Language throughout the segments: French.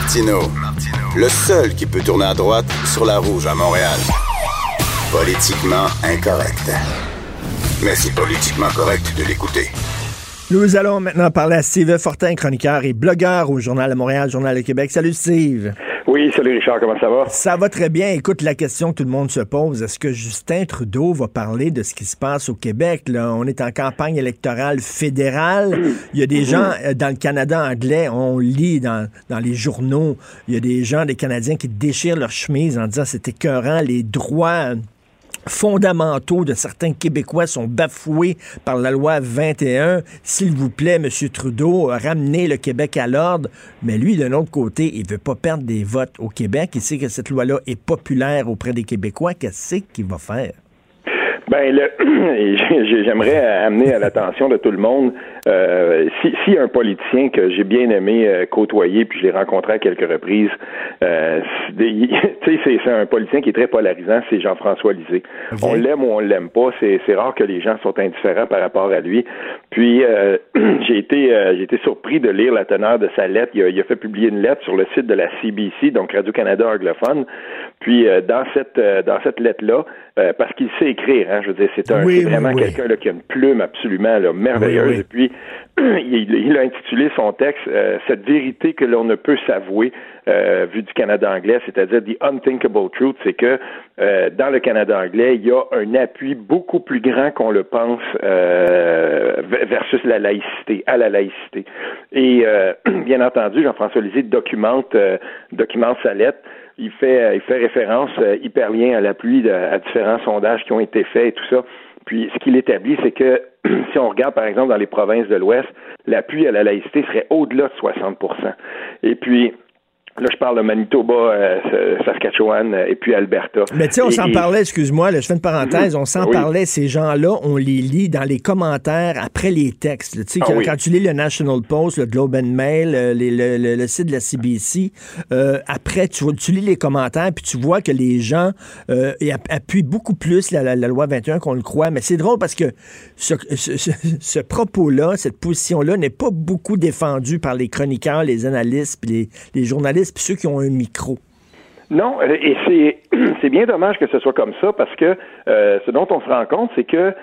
Martineau, le seul qui peut tourner à droite sur la rouge à Montréal. Politiquement incorrect. Mais c'est politiquement correct de l'écouter. Nous allons maintenant parler à Steve Fortin, chroniqueur et blogueur au Journal de Montréal, Journal de Québec. Salut Steve. Oui, salut Richard, comment ça va? Ça va très bien. Écoute, la question que tout le monde se pose, est-ce que Justin Trudeau va parler de ce qui se passe au Québec? Là? On est en campagne électorale fédérale. Il y a des gens euh, dans le Canada anglais, on lit dans, dans les journaux, il y a des gens, des Canadiens qui déchirent leur chemise en disant c'est écœurant, les droits fondamentaux de certains Québécois sont bafoués par la loi 21. S'il vous plaît, M. Trudeau, ramenez le Québec à l'ordre. Mais lui, d'un autre côté, il veut pas perdre des votes au Québec. Il sait que cette loi-là est populaire auprès des Québécois. Qu'est-ce qu'il va faire? Ben, le, j'aimerais amener à l'attention de tout le monde, euh, si, si un politicien que j'ai bien aimé euh, côtoyer, puis je l'ai rencontré à quelques reprises, euh, tu sais, c'est, un politicien qui est très polarisant, c'est Jean-François Lisée. On l'aime ou on l'aime pas, c'est, c'est rare que les gens sont indifférents par rapport à lui. Puis euh, j'ai été euh, j'ai été surpris de lire la teneur de sa lettre. Il a, il a, fait publier une lettre sur le site de la CBC, donc Radio Canada anglophone. Puis dans cette dans cette lettre là, parce qu'il sait écrire. Hein, je veux dire, c'est un, vraiment quelqu'un qui a une plume absolument là, merveilleuse. Et puis, il, a intitulé son texte euh, Cette vérité que l'on ne peut s'avouer euh, vu du Canada anglais, c'est-à-dire The Unthinkable Truth, c'est que euh, dans le Canada anglais, il y a un appui beaucoup plus grand qu'on le pense versus la laïcité, à la laïcité. Et bien entendu, Jean-François Lisée documente, documente sa lettre il fait, euh, il fait référence euh, hyper lien à l'appui à différents sondages qui ont été faits et tout ça. Puis ce qu'il établit, c'est que si on regarde par exemple dans les provinces de l'Ouest, l'appui à la laïcité serait au-delà de 60% Et puis Là, je parle de Manitoba, euh, Saskatchewan euh, et puis Alberta. Mais tu sais, on s'en parlait, excuse-moi, je fais une parenthèse, on s'en parlait, ces gens-là, on les lit dans les commentaires après les textes. Tu sais, ah quand, tu lis le National Post, le Globe and Mail, euh, le, site de la CBC, après, tu, tu, lis les commentaires, puis tu vois que les gens appuient beaucoup plus la, loi 21 qu'on le croit. Mais c'est drôle parce que ce, ce, propos-là, cette position-là n'est pas beaucoup défendue par les chroniqueurs, les analystes, puis les, les journalistes puis ceux qui ont un micro. Non, et c'est c'est bien dommage que ce soit comme ça parce que euh, ce dont on se rend compte, c'est que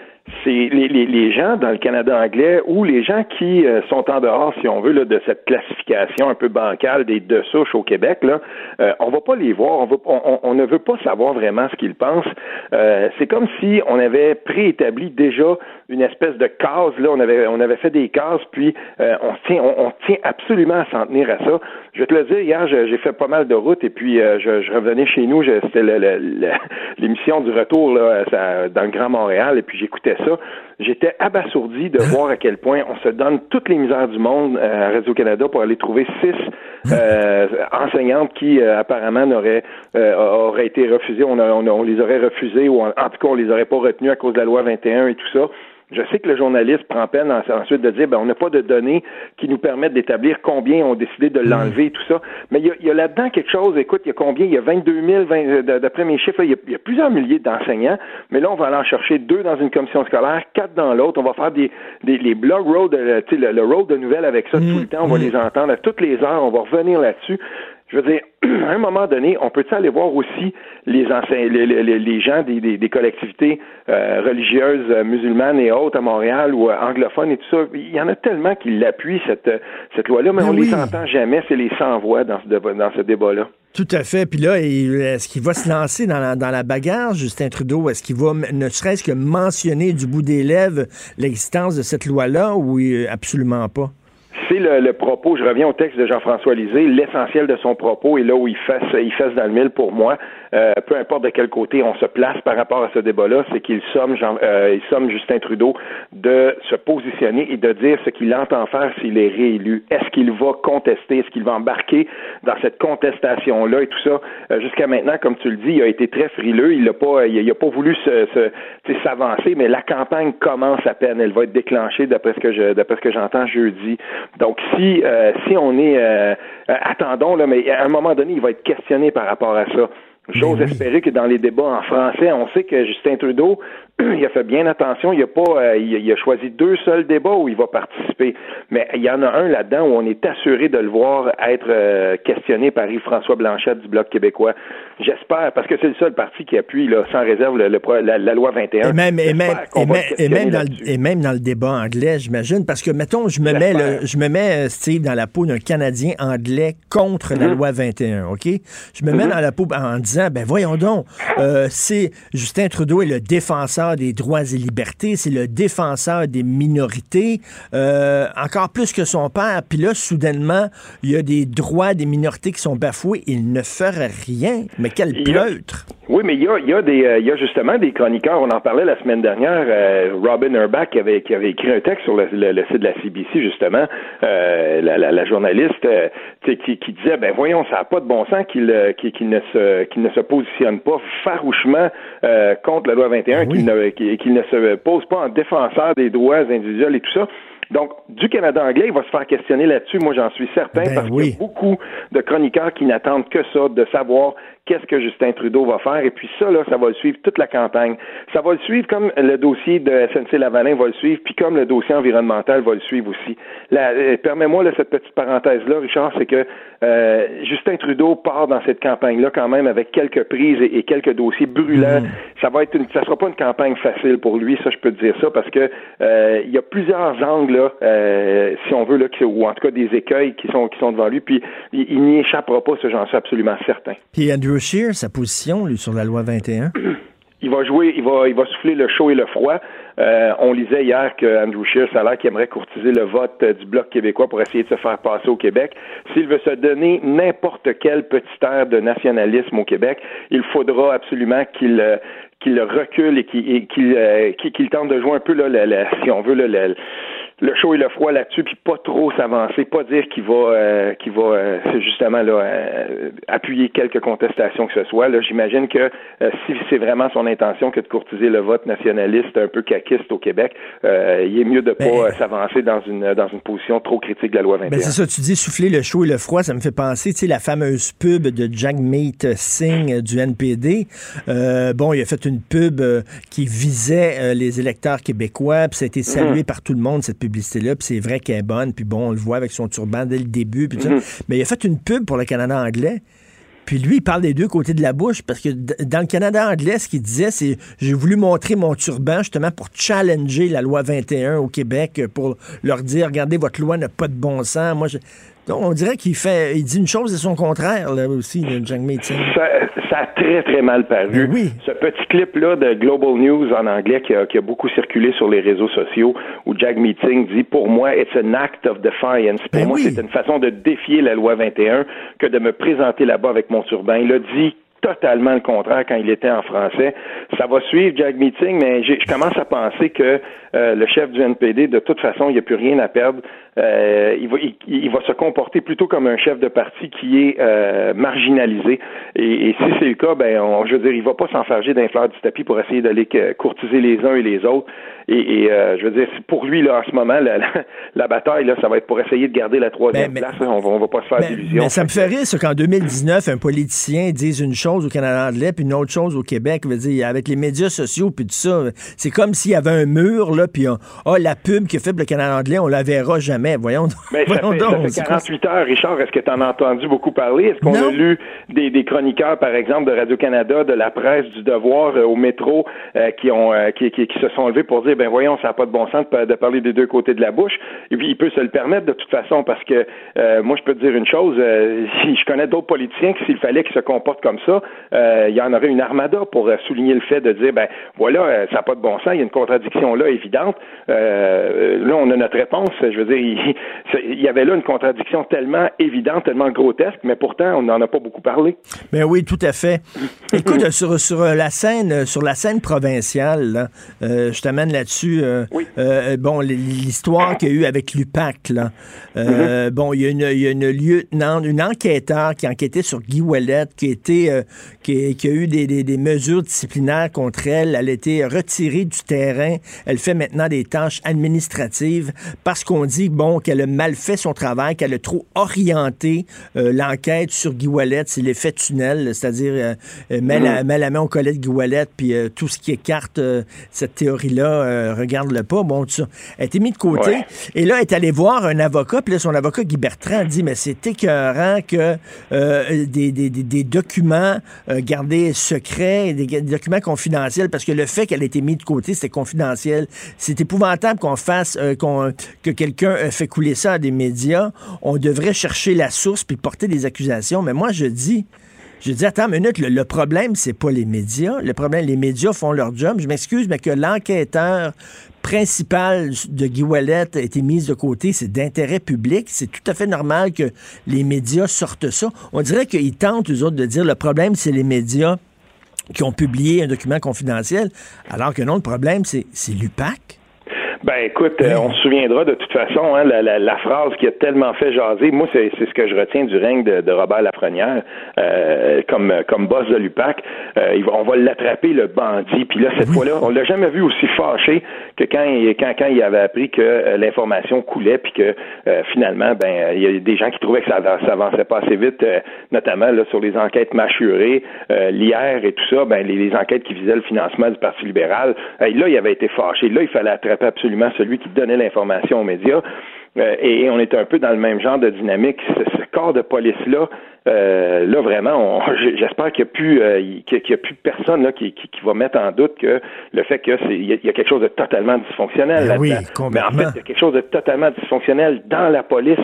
c'est les, les, les, gens dans le Canada anglais ou les gens qui euh, sont en dehors, si on veut, là, de cette classification un peu bancale des deux souches au Québec, là, euh, on va pas les voir, on, on, on, ne veut pas savoir vraiment ce qu'ils pensent. Euh, c'est comme si on avait préétabli déjà une espèce de case, là, on avait on avait fait des cases, puis euh, on tient on, tient absolument à s'en tenir à ça. Je vais te le dire, hier, j'ai fait pas mal de routes et puis je, je, revenais chez nous, c'était l'émission du retour là, dans le Grand Montréal et puis j'écoutais ça, j'étais abasourdi de voir à quel point on se donne toutes les misères du monde euh, à Radio-Canada pour aller trouver six euh, enseignantes qui euh, apparemment n'auraient auraient été refusées, on, on, les aurait refusées ou en, en, tout cas on les aurait pas retenues à cause de la loi 21 et tout ça. Je sais que le journaliste prend peine ensuite de dire ben, on n'a pas de données qui nous permettent d'établir combien ont décidé de l'enlever et tout ça. Mais il y a, là-dedans quelque chose, écoute, il y a combien? Il y a 22 000, d'après mes chiffres, il, y a, plusieurs milliers d'enseignants, mais là, on va aller en chercher deux dans une commission scolaire, quatre dans l'autre. On va faire des, des les blog road, le, le, le road de nouvelles avec ça tout le temps. On va mmh. les entendre à toutes les heures. On va revenir là-dessus je veux dire, à un moment donné, on peut aller voir aussi les, les, les, gens des, des, collectivités euh, religieuses euh, musulmanes et autres à Montréal ou euh, anglophones et tout ça? Il y en a tellement qui l'appuient, cette, cette loi-là, mais, on ne les entend jamais. C'est les sans-voix dans ce, dans ce débat-là. Tout à fait. Puis là, est-ce qu'il va se lancer dans la, dans la bagarre, Justin Trudeau? Est-ce qu'il va ne serait-ce que mentionner du bout des lèvres l'existence de cette loi-là ou absolument pas? C'est le, propos, je reviens au texte de Jean-François Lisée, l'essentiel de son propos est là où il fasse, il fasse dans le mille pour moi. Euh, peu importe de quel côté on se place par rapport à ce débat-là, c'est qu'il euh, il somme Justin Trudeau de se positionner et de dire ce qu'il entend faire s'il est réélu. Est-ce qu'il va contester, est-ce qu'il va embarquer dans cette contestation-là et tout ça? Euh, jusqu'à maintenant, comme tu le dis, il a été très frileux, il n'a pas, il, a pas voulu se, s'avancer, mais la campagne commence à peine. Elle va être déclenchée d'après ce que je, ce que j'entends jeudi. Donc si si on est attendons là, mais à un moment donné, il va être questionné par rapport à ça. J'ose Ben oui. espérer que dans les débats en français, on sait que Justin Trudeau, il a fait bien attention. Il a pas, euh, il, a- il a choisi deux seuls débats où il va participer. Mais il y en a un là-dedans où on est assuré de le voir être euh, questionné par Yves-François Blanchette du Bloc québécois. J'espère, parce que c'est le seul parti qui appuie là, sans réserve le- la, la loi 21. Et même, et J'espère même, qu'on et va même, le et même questionner dans le, et même dans le débat anglais, j'imagine, parce que, mettons, je me mets, le, je me mets, euh, Steve, dans la peau d'un Canadien anglais contre la Mhm. loi 21, OK? Je me mets dans la peau en disant, ben voyons donc, euh, c'est Justin Trudeau est le défenseur des droits et libertés, c'est le défenseur des minorités, euh, encore plus que son père, puis là, soudainement, il y a des droits des minorités qui sont bafoués, il ne ferait rien. Mais quel pleutre! Oui, mais il y a, il y, a des, euh, il y a justement des chroniqueurs, on en parlait la semaine dernière, euh, Robin Urbach qui avait, qui avait écrit un texte sur le, le- le site de la CBC, justement, euh, la, la, la journaliste qui, qui disait, ben voyons, ça n'a pas de bon sens qu'il ne, se, qu'il ne se positionne pas farouchement euh, contre la loi 21, Oui. qu'il ne, qu'il qu'il ne se pose pas en défenseur des droits individuels et tout ça. Donc, du Canada anglais, il va se faire questionner là-dessus, moi j'en suis certain, Ben parce qu'il y a beaucoup de chroniqueurs qui n'attendent que ça, de savoir qu'est-ce que Justin Trudeau va faire. Et puis ça, là, ça va le suivre toute la campagne. Ça va le suivre comme le dossier de SNC-Lavalin va le suivre, puis comme le dossier environnemental va le suivre aussi. Euh, Permets-moi cette petite parenthèse-là, Richard, c'est que euh, Justin Trudeau part dans cette campagne-là quand même avec quelques prises et, et quelques dossiers brûlants. Ça va être une, ça sera pas une campagne facile pour lui, ça je peux te dire ça, parce que euh, il y a plusieurs angles là, euh, si on veut là, ou en tout cas des écueils qui sont qui sont devant lui, puis il, il n'y échappera pas, ça j'en suis absolument certain. Puis Andrew Scheer, sa position lui, sur la loi 21. Il va jouer, il va, il va souffler le chaud et le froid. Euh, on lisait hier que Andrew Scheer, ça a l'air qu'il aimerait courtiser le vote euh, du Bloc québécois pour essayer de se faire passer au Québec. S'il veut se donner n'importe quel petit air de nationalisme au Québec, il faudra absolument qu'il euh, qu'il recule et qu'il euh, qu'il tente de jouer un peu là, si on veut le, le, le chaud et le froid là-dessus, puis pas trop s'avancer, pas dire qu'il va euh, qu'il va euh, justement là euh, appuyer quelques contestations que ce soit. Là, j'imagine que euh, si c'est vraiment son intention que de courtiser le vote nationaliste un peu caquiste au Québec, euh, il est mieux de pas Ben- euh, s'avancer dans une dans une position trop critique de la loi 21. Ben c'est ça, tu dis souffler le chaud et le froid, ça me fait penser, tu sais, la fameuse pub de Jagmeet Singh du NPD. Euh, bon, il a fait une pub qui visait les électeurs québécois, puis ça a été salué par tout le monde, cette publicité-là, puis c'est vrai qu'elle est bonne, puis bon, on le voit avec son turban dès le début, puis ça. Mais il a fait une pub pour le Canada anglais. Puis lui, il parle des deux côtés de la bouche parce que dans le Canada anglais, ce qu'il disait, c'est j'ai voulu montrer mon turban justement pour challenger la loi 21 au Québec, pour leur dire regardez, votre loi n'a pas de bon sens. Moi, je... Donc, on dirait qu'il fait, il dit une chose et son contraire là aussi, le Meeting. Ça, ça a très, très mal paru. Ben oui. Ce petit clip-là de Global News en anglais qui a, qui a beaucoup circulé sur les réseaux sociaux où Jack Meeting dit Pour moi, it's an act of defiance. Pour Ben moi, oui. c'est une façon de défier la loi 21 que de me présenter là-bas avec mon turban. Il a dit totalement le contraire quand il était en français. Ça va suivre Jack Meeting, mais je commence à penser que euh, le chef du NPD, de toute façon, il n'y a plus rien à perdre. Euh, il, va, il, il va se comporter plutôt comme un chef de parti qui est euh, marginalisé. Et, et si c'est le cas, ben, on, je veux dire, il va pas s'enfarger d'un fleur du tapis pour essayer d'aller que- courtiser les uns et les autres. Et, et, euh, je veux dire, pour lui là en ce moment, la, la, la bataille là, ça va être pour essayer de garder la troisième Ben, mais- place. là. On on va pas se faire Mais, d'illusions. mais ça me fait rire, ça, qu'en 2019, un politicien dise une chose au Canada anglais, puis une autre chose au Québec. Je veux dire, avec les médias sociaux, puis tout ça, c'est comme s'il y avait un mur, là, puis on- ah, la pub que fait pour le Canada anglais, on la verra jamais. Voyons, donc. Mais ça, voyons ça donc, fait quoi 48 heures, Richard. Est-ce que tu en as entendu beaucoup parler? Est-ce qu'on a lu des, des chroniqueurs, par exemple, de Radio-Canada, de la presse, du Devoir, euh, au métro, euh, qui ont euh, qui, qui, qui se sont levés pour dire, ben voyons, ça n'a pas de bon sens de, pa- de parler des deux côtés de la bouche. Et puis, il peut se le permettre de toute façon, parce que moi, je peux te dire une chose, si je connais d'autres politiciens que s'il fallait qu'ils se comportent comme ça, il y en aurait une armada pour souligner le fait de dire, ben voilà, ça n'a pas de bon sens, il y a une contradiction là évidente. Euh, là, on a notre réponse. Je veux dire, il, y avait là une contradiction tellement évidente, tellement grotesque, mais pourtant, on n'en a pas beaucoup parlé. Ben oui, tout à fait. Écoute, sur, sur euh, la scène, euh, sur la scène provinciale, là, euh, je t'amène là-dessus. euh, Oui. bon, l'histoire qu'il y a eu avec l'UPAC, là. Euh, Bon, il y a une, il y a une lieutenant, une enquêteur qui enquêtait sur Guy Ouellet, qui était, qui, qui a eu des, des- des mesures disciplinaires contre elle. Elle a été retirée du terrain. Elle fait maintenant des tâches administratives parce qu'on dit, bon, qu'elle a mal fait son travail, qu'elle a trop orienté euh, l'enquête sur Guy Wallet, c'est l'effet tunnel, c'est-à-dire euh, euh, met, la, met, la, main au collet de Guy Wallet, puis tout ce qui écarte cette théorie-là, regarde-le pas. Bon, ça a été mis de côté. Et là, elle est allée voir un avocat, puis là, son avocat, Guy Bertrand, dit, mais c'est écœurant que des, des, des, documents gardés secrets, des, des documents confidentiels, parce que le fait qu'elle ait été mise de côté, c'était confidentiel. C'est épouvantable qu'on fasse, que quelqu'un fait couler ça à des médias. On devrait chercher la source puis porter des accusations. Mais moi, je dis, je dis, attends une minute, le, problème, c'est pas les médias. Le problème, les médias font leur job. Je m'excuse, mais que l'enquêteur principal de Guy Wallet a été mis de côté, c'est d'intérêt public. C'est tout à fait normal que les médias sortent ça. On dirait qu'ils tentent, eux autres, de dire le problème, c'est les médias qui ont publié un document confidentiel, alors que non, le problème, c'est l'UPAC. Ben écoute, euh, on se souviendra de toute façon, hein, la, la, la, phrase qui a tellement fait jaser, moi c'est ce que je retiens du règne de, de Robert Lafrenière euh, comme comme boss de l'UPAC. Euh, on va l'attraper le bandit, puis là cette fois-là, on l'a jamais vu aussi fâché que quand il, quand, quand il avait appris que euh, l'information coulait, puis que finalement, ben il y a des gens qui trouvaient que ça, ça avançait pas assez vite, notamment là sur les enquêtes mâchurées, l'IR et tout ça, ben les, les, enquêtes qui visaient le financement du Parti libéral. là, il avait été fâché. Là, il fallait attraper absolument celui qui donnait l'information aux médias. Euh, et, on est un peu dans le même genre de dynamique. Ce, corps de police-là, euh, là vraiment, j'espère qu'il n'y a plus euh, qu'il y a plus personne là qui, qui, va mettre en doute que le fait que c'est il y, a quelque chose de totalement dysfonctionnel ben là-dedans. Mais en fait, il y a quelque chose de totalement dysfonctionnel dans la police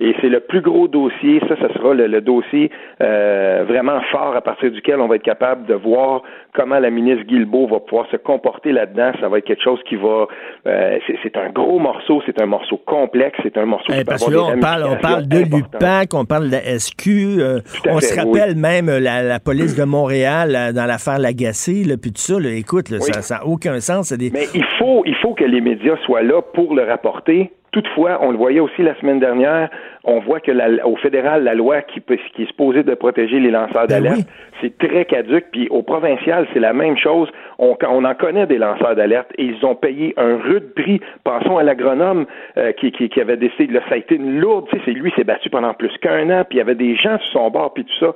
et c'est le plus gros dossier. Ça, ce sera le, dossier euh, vraiment fort à partir duquel on va être capable de voir comment la ministre Guilbeault va pouvoir se comporter là-dedans. Ça va être quelque chose qui va. Euh, c'est un gros morceau, c'est un morceau complexe, c'est un morceau. Eh, parce que là, on parle, on parle de l'UPAC, on parle de la SQ. Euh, on se rappelle même la, police de Montréal dans l'affaire Lagacé, puis tout ça. écoute, ça n'a aucun sens. Des... Mais il faut, il faut que les médias soient là pour le rapporter Toutefois, on le voyait aussi la semaine dernière, on voit que la, au fédéral, la loi qui, qui est supposée de protéger les lanceurs ben d'alerte, c'est très caduque. Puis au provincial, c'est la même chose. On, on en connaît des lanceurs d'alerte et ils ont payé un rude prix. Pensons à l'agronome euh, qui, qui, qui, avait décidé, là, ça a été une lourde, tu sais, c'est lui s'est battu pendant plus qu'un an, puis il y avait des gens sur son bord, puis tout ça.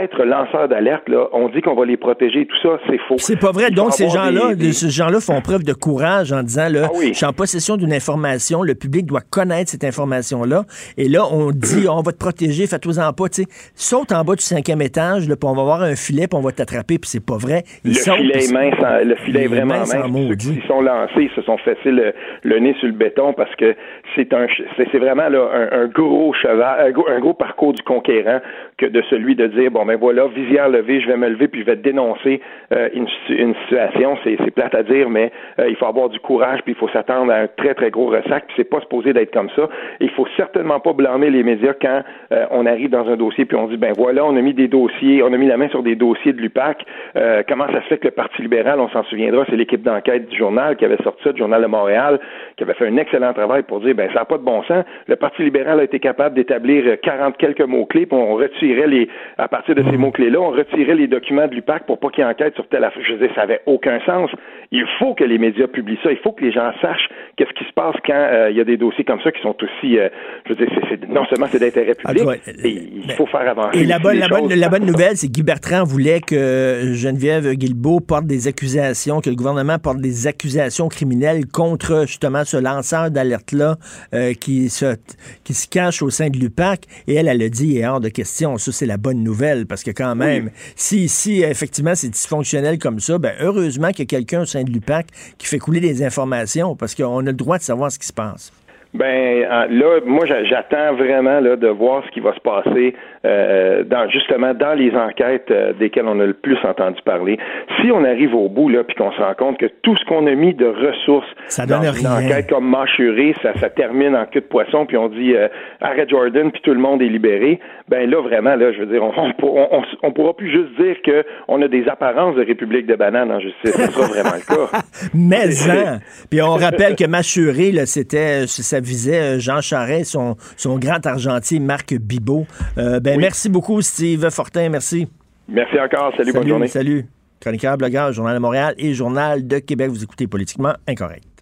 Être lanceur d'alerte, là, on dit qu'on va les protéger, tout ça, c'est faux. C'est pas vrai. Donc ces gens-là, ces gens-là font preuve de courage en disant, là, ah je suis en possession d'une information, le public doit connaître cette information-là. Et là, on dit, on va te protéger, fais-toi-en pas. Tu sais, saute en bas du cinquième étage, là, puis on va avoir un filet, puis on va t'attraper, puis c'est pas vrai. le, filet est mince, le filet est vraiment mince. Qui sont lancés, se sont fait le, nez sur le béton parce que c'est un, c'est vraiment là, un, gros cheval, un gros, parcours du conquérant que de celui de dire, bon, ben voilà, visière levée, je vais me lever, puis je vais dénoncer euh, une, une, situation. C'est plate à dire, mais euh, il faut avoir du courage, puis il faut s'attendre à un très, très gros ressac, puis c'est pas supposé d'être comme ça. Il faut certainement pas blâmer les médias quand euh, on arrive dans un dossier puis on dit ben voilà, on a mis des dossiers, on a mis la main sur des dossiers de l'UPAC. Euh, comment ça se fait que le Parti libéral, on s'en souviendra, c'est l'équipe d'enquête du journal qui avait sorti ça, du journal de Montréal, qui avait fait un excellent travail pour dire ben ça n'a pas de bon sens. Le Parti libéral a été capable d'établir 40 quelques mots clés, puis on retirait les à partir de ces mots clés là, on retirait les documents de l'UPAC pour pas qu'il enquête sur telle affaire. Je veux dire, ça avait aucun sens. Il faut que les médias publient ça. Il faut que les gens sachent qu'est-ce qui se passe quand euh, il y a des dossiers comme ça qui sont aussi, euh, je veux dire, non seulement c'est d'intérêt public, il faut faire avancer. Et la bonne, la, bonne, la bonne, nouvelle, c'est que Guy Bertrand voulait que Geneviève Guilbeault porte des accusations, que le gouvernement porte des accusations criminelles contre justement ce lanceur d'alerte-là euh, qui, se, qui se cache au sein de l'UPAC. Et elle, elle a dit, et hors de question. Ça, c'est la bonne nouvelle, parce que quand même, si, si effectivement c'est dysfonctionnel comme ça, ben heureusement qu'il y a quelqu'un au sein de l'UPAC qui fait couler des informations, parce qu'on a le droit de savoir ce qui se passe. Ben là, moi j'attends vraiment là, de voir ce qui va se passer euh, dans justement dans les enquêtes euh, desquelles on a le plus entendu parler. Si on arrive au bout là, puis qu'on se rend compte que tout ce qu'on a mis de ressources ça dans une enquête comme mâchuré, ça, ça termine en queue de poisson, puis on dit euh, arrête Jordan, puis tout le monde est libéré. Ben là vraiment là, je veux dire, on, on, on, pourra plus juste dire que on a des apparences de République de banane en justice. C'est pas vraiment le cas. Mais hein. Puis on rappelle que mâchuré là, c'était ça visait euh, Jean Charest, son, son grand argentier Marc Bibot. Euh, ben, Merci beaucoup, Steve Fortin. Merci. Merci encore. Salut, bonne journée. Salut. Chroniqueur, blogueur, Journal de Montréal et Journal de Québec. Vous écoutez Politiquement Incorrect.